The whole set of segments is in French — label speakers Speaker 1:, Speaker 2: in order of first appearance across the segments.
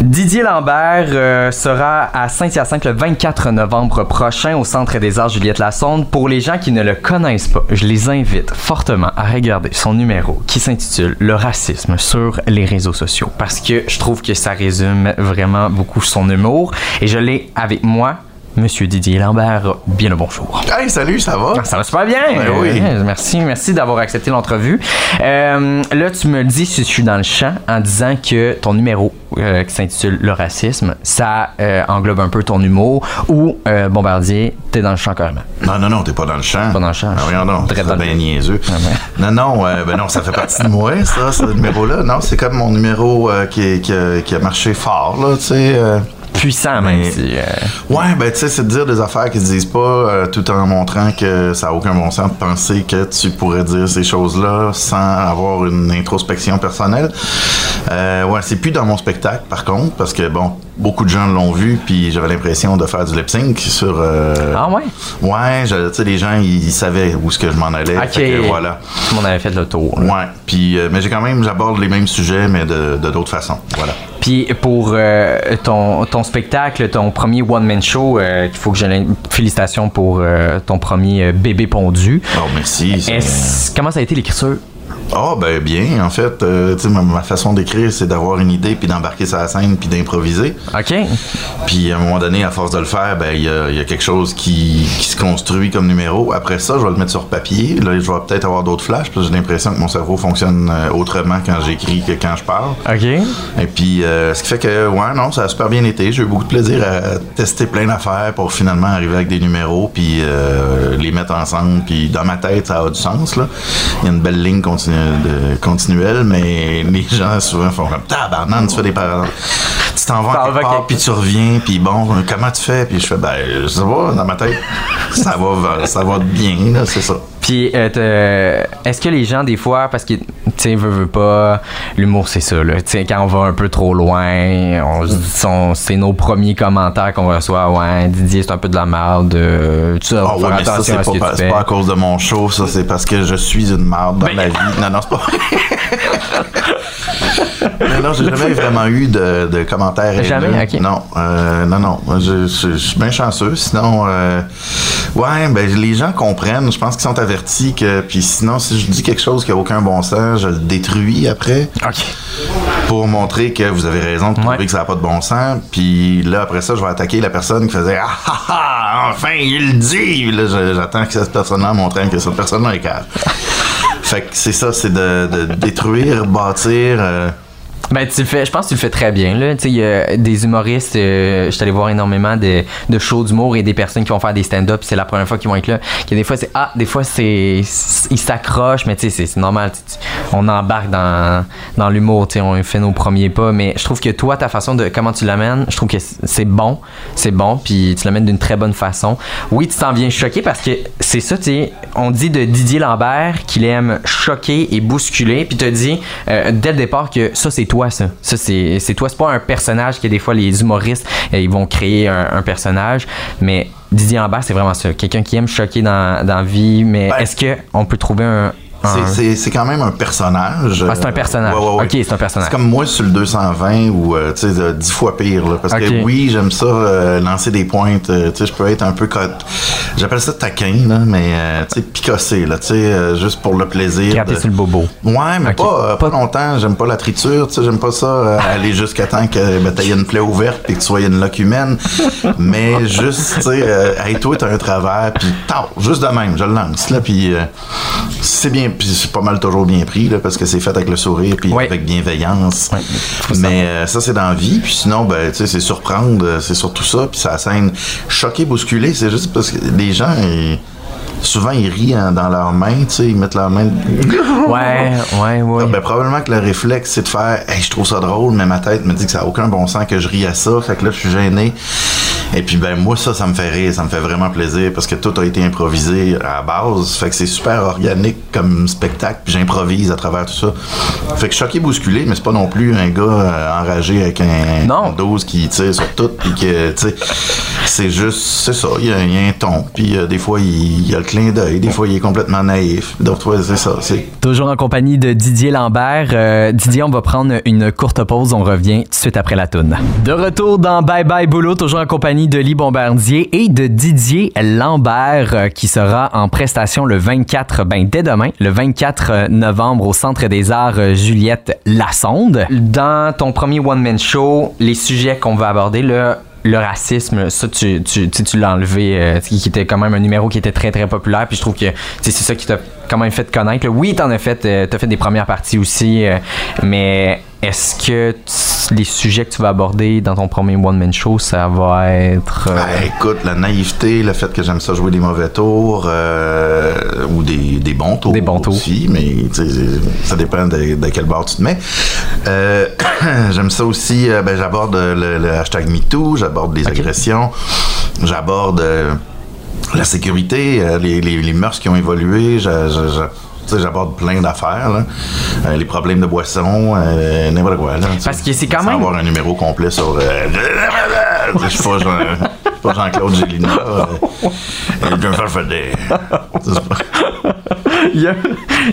Speaker 1: Didier Lambert euh, sera à Saint-Hyacinthe le 24 novembre prochain au Centre des Arts Juliette Lassonde. Pour les gens qui ne le connaissent pas, je les invite fortement à regarder son numéro qui s'intitule Le racisme sur les réseaux sociaux parce que je trouve que ça résume vraiment beaucoup son humour et je l'ai avec moi Monsieur Didier Lambert, bien le bonjour.
Speaker 2: Hey, salut, ça va?
Speaker 1: Ah, ça va super bien.
Speaker 2: Ben oui.
Speaker 1: Euh, merci, merci d'avoir accepté l'entrevue. Euh, là, tu me le dis si je suis dans le champ en disant que ton numéro euh, qui s'intitule Le racisme, ça euh, englobe un peu ton humour ou euh, Bombardier, t'es dans le champ carrément.
Speaker 2: Non, non, non, t'es pas dans le champ.
Speaker 1: Pas dans le champ.
Speaker 2: Ah, voyons donc,
Speaker 1: Très
Speaker 2: c'est bien niaiseux.
Speaker 1: Ah.
Speaker 2: Non, non, ben non, ça fait partie de moi, ça, ce numéro-là. Non, c'est comme mon numéro qui, qui a, qui a marché fort, là, tu sais.
Speaker 1: Puissant, même
Speaker 2: Mais-
Speaker 1: si. euh,
Speaker 2: Ouais, ben tu sais, c'est de dire des affaires qui se disent pas euh, tout en montrant que ça a aucun bon sens de penser que tu pourrais dire ces choses-là sans avoir une introspection personnelle. Euh, ouais, c'est plus dans mon spectacle, par contre, parce que bon, beaucoup de gens l'ont vu, puis j'avais l'impression de faire du lip sync sur. euh,
Speaker 1: Ah ouais?
Speaker 2: Ouais, tu sais, les gens, ils, ils savaient où ce que je m'en allais.
Speaker 1: Ok.
Speaker 2: Que voilà.
Speaker 1: Tout le monde avait fait le tour. là.
Speaker 2: Ouais, puis euh, mais j'ai quand même, j'aborde les mêmes sujets, mais de de d'autres façons. Voilà.
Speaker 1: Puis pour euh, ton, ton spectacle, ton premier one-man show, euh, qu'il faut que je l'aie- Félicitations pour ton premier bébé pondu.
Speaker 2: Oh, merci.
Speaker 1: comment ça a été l'écriture?
Speaker 2: Ah ben bien, en fait, euh, tu sais, ma, ma façon d'écrire, c'est d'avoir une idée, puis d'embarquer sur la scène, puis d'improviser.
Speaker 1: OK.
Speaker 2: Puis à un moment donné, à force de le faire, ben il y a, il y a quelque chose qui, qui se construit comme numéro. Après ça, je vais le mettre sur papier. Là, je vais peut-être avoir d'autres flashs, parce que j'ai l'impression que mon cerveau fonctionne euh, autrement quand j'écris que quand je parle.
Speaker 1: OK.
Speaker 2: Et puis, euh, ce qui fait que, ouais, non, ça a super bien été. J'ai eu beaucoup de plaisir à tester plein d'affaires pour finalement arriver avec des numéros, puis euh, les mettre ensemble. Puis dans ma tête, ça a du sens, là. Il y a une belle ligne continu- de- continuelle, mais les gens souvent font comme tabarnak, tu fais des paroles. Tu t'en vas quelque part, puis tu reviens, puis bon, comment tu fais? Puis je fais, ben, je sais pas, dans ma tête, ça va, ça va bien, là, c'est ça.
Speaker 1: Puis, euh, est-ce que les gens, des fois, parce que, tu sais, veut, veut pas, l'humour, c'est ça, là. Tu sais, quand on va un peu trop loin, on c'est nos premiers commentaires qu'on reçoit. Ouais, Didier, c'est un peu de la merde. euh, tu vas
Speaker 2: Ah ouais, mais ça, c'est
Speaker 1: ce
Speaker 2: pas, pas à cause de mon show, ça, c'est parce que je suis une marde dans
Speaker 1: Ben-
Speaker 2: la vie. Non, non, c'est pas vrai. non, non, j'ai jamais vraiment eu de, de commentaires haineux.
Speaker 1: Jamais? Ok.
Speaker 2: Non, euh, non, non. Je, je- je suis bien chanceux. Sinon, euh, ouais, ben, les gens comprennent. Je pense qu'ils sont avertis que, puis sinon, si je dis quelque chose qui a aucun bon sens, je le détruis après
Speaker 1: OK.
Speaker 2: pour montrer que vous avez raison de trouver
Speaker 1: Ouais.
Speaker 2: que ça n'a pas de bon sens. Puis là, après ça, je vais attaquer la personne qui faisait Ah ah ah, enfin, il le dit. Puis là, j'attends que cette personne-là montre que cette personne-là est calme. fait que c'est ça, c'est de, de détruire, bâtir. euh,
Speaker 1: Ben, tu fais, je pense que tu le fais très bien, là. Tu il y a des humoristes, euh, je suis allé voir énormément de, de shows d'humour et des personnes qui vont faire des stand-up, c'est la première fois qu'ils vont être là. Que des fois, c'est, ah, des fois, c'est, ils s'accrochent, mais tu c'est, normal. tu- tu- on embarque dans, dans l'humour, tu on fait nos premiers pas, mais je trouve que toi, ta façon de, comment tu l'amènes, je trouve que c'est- bon, c'est bon, puis tu l'amènes d'une très bonne façon. Oui, tu t'en viens choqué parce que c'est ça, tu on dit de Didier Lambert qu'il aime choquer et bousculer, puis te dit euh, dès le départ que ça c'est toi ça, ça c'est c'est toi, c'est pas un personnage que des fois les humoristes euh, ils vont créer un, un personnage, mais Didier Lambert c'est vraiment ça, quelqu'un qui aime choquer dans dans la vie, mais
Speaker 2: Ben,
Speaker 1: est-ce que on peut trouver un-
Speaker 2: c'est- c'est- C'est quand même un personnage.
Speaker 1: Ah, c'est un personnage.
Speaker 2: Ouais, ouais, ouais.
Speaker 1: Ok, c'est un personnage.
Speaker 2: C'est comme moi sur le 220 ou euh, tu sais de- dix fois pire là, parce que oui j'aime ça euh, lancer des pointes euh, tu sais je peux être un peu j'appelle ça taquin là mais euh, tu sais picosser là tu sais euh, juste pour le plaisir
Speaker 1: gratter
Speaker 2: de-
Speaker 1: sur le bobo.
Speaker 2: Ouais, mais pas, euh, pas longtemps. J'aime pas la triture, tu sais, j'aime pas ça euh, aller jusqu'à temps que ben, t'aies une plaie ouverte et que tu sois une loque humaine. mais juste, tu sais, euh, hey, toi, t'as un travers, puis juste de même, je le lance, là, puis euh, c'est bien, puis c'est pas mal toujours bien pris, là, parce que c'est fait avec le sourire, puis
Speaker 1: Ouais.
Speaker 2: avec bienveillance.
Speaker 1: Ouais,
Speaker 2: mais euh, ça, c'est dans la vie, puis sinon, ben, tu sais, c'est surprendre, euh, c'est surtout ça, puis ça scène choquer, bousculer, c'est juste parce que les gens, ils- souvent, ils rient hein, dans leurs mains, tu sais, ils mettent leurs mains...
Speaker 1: Ouais, ouais, ouais.
Speaker 2: Ah, ben, probablement que le réflexe, c'est de faire Hey, je trouve ça drôle, mais ma tête me dit que ça n'a aucun bon sens que je ris à ça. Fait que là, je suis gêné. Et puis, ben, moi, ça, ça me fait rire, ça me fait vraiment plaisir parce que tout a été improvisé à la base. Fait que c'est super organique comme spectacle, puis j'improvise à travers tout ça. Fait que choqué, bousculé, mais c'est pas non plus un gars euh, enragé avec un
Speaker 1: Non.
Speaker 2: 12 qui tire sur tout, puis que, tu sais, C'est juste, c'est ça, il y, a, il y a un ton. Puis euh, des fois, il, y a le clin d'œil. Des fois, il est complètement naïf. D'autres fois, c'est ça. C'est
Speaker 1: Toujours en compagnie de Didier Lambert. Euh, Didier, on va prendre une courte pause. On revient tout de suite après la toune. De retour dans Bye Bye Boulot, toujours en compagnie de Lee Bombardier et de Didier Lambert, euh, qui sera en prestation le 24, ben dès demain, le 24 novembre au Centre des Arts euh, Juliette Lassonde. Dans ton premier one-man show, les sujets qu'on va aborder, là, le racisme, ça, tu, tu, tu, l'as enlevé, euh, qui était quand même un numéro qui était très, très populaire. Puis je trouve que c'est ça qui t'a quand même fait connaître. là. Oui, t'en as fait, euh, t'as fait des premières parties aussi, euh, mais est-ce que tu- les sujets que tu vas aborder dans ton premier one-man show, ça va être... euh,
Speaker 2: Ben, écoute, la naïveté, le fait que j'aime ça jouer des mauvais tours euh, ou des, des bons tours.
Speaker 1: Des bons tours.
Speaker 2: aussi, mais ça dépend de, de quel bord tu te mets. Euh, j'aime ça aussi, ben, j'aborde le, le hashtag MeToo, j'aborde les agressions, j'aborde la sécurité, les, les- les mœurs qui ont évolué, sais, j'aborde plein d'affaires. Euh, les problèmes de boisson, euh, n'importe quoi. là, sais.
Speaker 1: Parce que c'est quand même-
Speaker 2: avoir un numéro complet sur. euh, je suis pas Jean-Claude Gélina. euh, et d'un farfadet. C'est pas-
Speaker 1: il y a,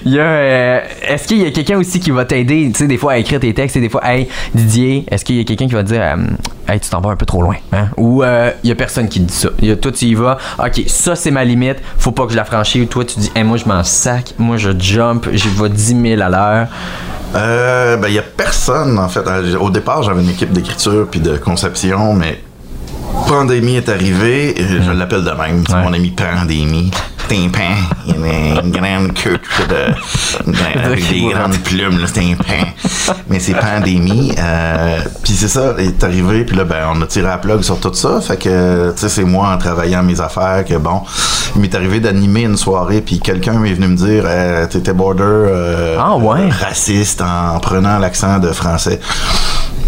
Speaker 1: il y a, euh, est-ce qu'il y a quelqu'un aussi qui va t'aider, tu sais, des fois à écrire tes textes et des fois, hey, Didier, est-ce qu'il y a quelqu'un qui va te dire, euh, hey, tu t'en vas un peu trop loin, hein? Ou euh, il y a personne qui te dit ça. Il y a, toi, tu y vas, ok, ça c'est ma limite, faut pas que je la franchisse. Ou toi, tu dis, hey, moi je m'en sac, moi je jump, je vais 10 000 à l'heure.
Speaker 2: Euh, ben, il y a personne, en fait. Au départ, j'avais une équipe d'écriture puis de conception, mais pandémie est arrivée, je l'appelle de même, c'est
Speaker 1: Ouais.
Speaker 2: mon ami Pandémie. C'est un pan, il a une grande queue de, avec des grandes plumes, là, c'est un pan. Mais c'est Pandémie. Euh, puis c'est ça, il est arrivé, puis là, ben, on a tiré la plug sur tout ça. Fait que, tu sais, c'est moi en travaillant mes affaires que, bon, il m'est arrivé d'animer une soirée, puis quelqu'un m'est venu me dire, euh, t'étais border euh,
Speaker 1: Ah, ouais.
Speaker 2: raciste en prenant l'accent de français.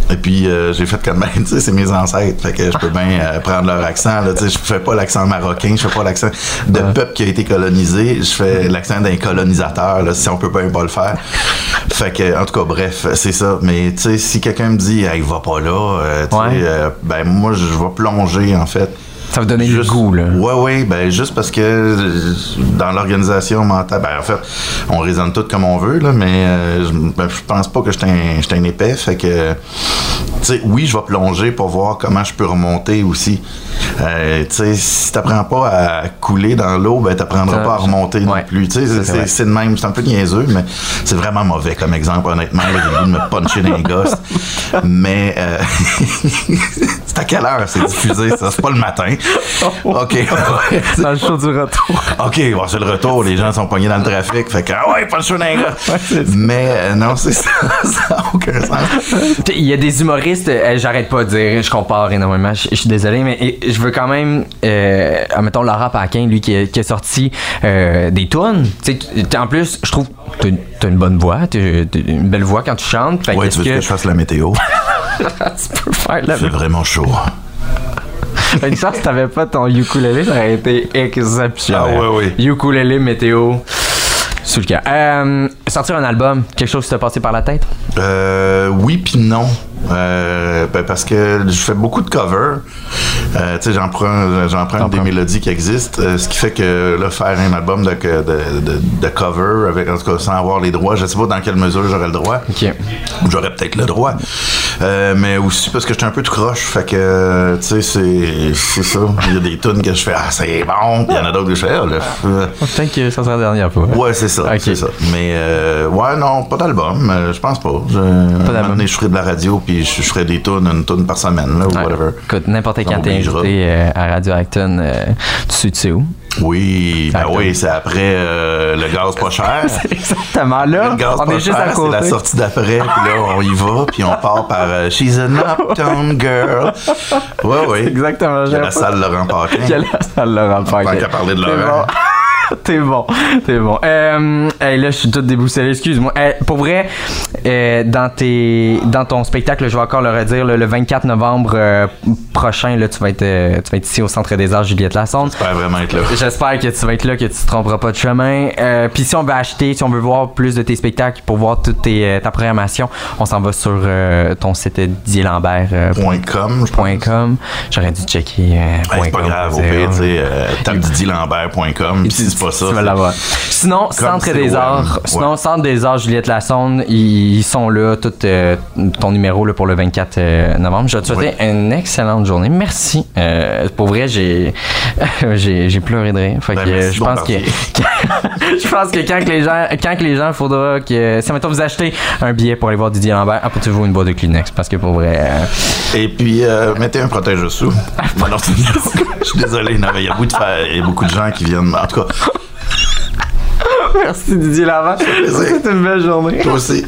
Speaker 2: Et puis euh, j'ai fait comme ben, tu sais, c'est mes ancêtres, fait que je peux bien euh, prendre leur accent. Là, tu sais, je fais pas l'accent marocain, je fais pas l'accent de peuple qui a été colonisé, je fais l'accent d'un colonisateur, là, si on peut pas, pas le faire. Fait que, en tout cas, bref, c'est ça. Mais tu sais, si quelqu'un me dit, hey, va pas là, euh, tu sais,
Speaker 1: Ouais.
Speaker 2: euh, ben moi, je vais plonger en fait.
Speaker 1: Ça va donner le
Speaker 2: Juste-
Speaker 1: goût, là.
Speaker 2: Ouais, ouais, ben juste parce que euh, dans l'organisation mentale, ben en fait, on raisonne tout comme on veut, là, mais euh, je, ben, je pense pas que je suis un, j'étais un épais, fait que, tu sais, oui, je vais plonger pour voir comment je peux remonter aussi. Euh, tu sais, si t'apprends pas à couler dans l'eau, ben t'apprendras pas à remonter non plus. Tu sais,
Speaker 1: Ça,
Speaker 2: c'est- de même, c'est un peu niaiseux, mais c'est vraiment mauvais comme exemple, honnêtement. J'ai de me puncher dans les gosses. Mais, euh, c'est à quelle heure c'est diffusé, ça? C'est pas le matin. OK.
Speaker 1: Dans le show du retour.
Speaker 2: OK, bon, c'est le retour. Les gens sont pognés dans le trafic. Fait que, ah ouais, pas le choix d'un gars. Mais euh, non, c'est ça. Ça n'a aucun sens.
Speaker 1: Il y a des humoristes, euh, j'arrête pas de dire, je compare énormément, je je suis désolé, mais je veux quand même, euh, mettons Laurent Paquin, lui qui, a- qui a sorti euh, des tunes. En plus, je trouve que t'as une bonne voix, t'as une belle voix quand tu chantes. Fait
Speaker 2: Ouais, tu veux que je fasse la météo?
Speaker 1: tu peux faire la
Speaker 2: C'est vraiment chaud.
Speaker 1: Une chance t'avais pas ton ukulélé, ça aurait été exceptionnel.
Speaker 2: Ah ouais, ouais.
Speaker 1: Ukulélé, météo, sous le cas. Euh, sortir un album, quelque chose qui t'a passé par la tête?
Speaker 2: Euh, oui puis non. Euh, ben, parce que je fais beaucoup de covers. Euh, tu sais, j'en prends, j'en prends des mélodies qui existent. euh, ce qui fait que là, faire un album de, de, de, de cover, avec, en tout cas, sans avoir les droits, je sais pas dans quelle mesure j'aurais le droit. J'aurais peut-être le droit. Euh, mais aussi parce que j'étais un peu tout croche. Fait que, tu sais, c'est, c'est ça. Il y a des tunes que je fais, ah, c'est bon. Puis il y en a d'autres que je fais, ah, là,
Speaker 1: Peut-être que ça sera la dernière fois.
Speaker 2: Ouais, c'est ça, c'est ça. Mais euh, ouais, non, pas d'album. je pense pas. Je, moment
Speaker 1: d'album.
Speaker 2: je ferai de la radio puis je, je ferai des tunes, une tune par semaine là, ou
Speaker 1: Ouais.
Speaker 2: whatever.
Speaker 1: Écoute, n'importe quand t'es invité euh, à Radio Acton, euh, tu sais, tu sais où?
Speaker 2: Oui, ben oui, c'est après euh, le gaz pas cher.
Speaker 1: Exactement. Là,
Speaker 2: Le gaz
Speaker 1: on
Speaker 2: pas
Speaker 1: est juste
Speaker 2: cher,
Speaker 1: à
Speaker 2: c'est
Speaker 1: côté.
Speaker 2: la sortie d'après, puis là, on y va, puis on part par euh, She's an Uptown Girl. Ouais, oui.
Speaker 1: Exactement.
Speaker 2: A la salle Laurent Paquin.
Speaker 1: Il y a la salle Laurent Paquin.
Speaker 2: Tant qu'à parler de
Speaker 1: C'est
Speaker 2: Laurent.
Speaker 1: T'es bon, t'es bon. Euh, hey, là, je suis tout déboussolé, excuse-moi. Euh, pour vrai, euh, dans, tes, dans ton spectacle, je vais encore le redire, le, le 24 novembre euh, prochain, là, tu, vas être, tu vas être ici au Centre des Arts Juliette Lassonde.
Speaker 2: J'espère vraiment être là.
Speaker 1: J'espère que tu vas être là, que tu te tromperas pas de chemin. Puis si on veut acheter, si on veut voir plus de tes spectacles pour voir toute tes, ta programmation, on s'en va sur ton site didierlambert.com.
Speaker 2: Point com, je pense.
Speaker 1: J'aurais dû checker.
Speaker 2: Hey, c'est pas grave, au pire, tu sais, tape didierlambert.com, puis si c'est pas ça.
Speaker 1: tu vas
Speaker 2: c'est-
Speaker 1: l'avoir. Sinon, Centre des. Arts,
Speaker 2: Ouais.
Speaker 1: sinon Centre des Arts Juliette Lassonde, ils sont là, tout euh, ton numéro là, pour le 24 euh, novembre. Je vais te souhaiter une excellente journée. Merci. Euh, pour vrai, j'ai j'ai pleuré de rire. Fait
Speaker 2: Ben,
Speaker 1: que, je pense que je pense que quand que les gens quand que les gens faudra que si maintenant vous achetez un billet pour aller voir Didier Lambert, apportez-vous une boîte de Kleenex parce que pour vrai
Speaker 2: Et puis, euh, mettez un une joke. Je suis désolé, non, mais il y a beaucoup de, fa- il y a beaucoup de gens qui viennent. En tout cas,
Speaker 1: merci Didier
Speaker 2: plaisir.
Speaker 1: C'est une belle journée.
Speaker 2: toi aussi.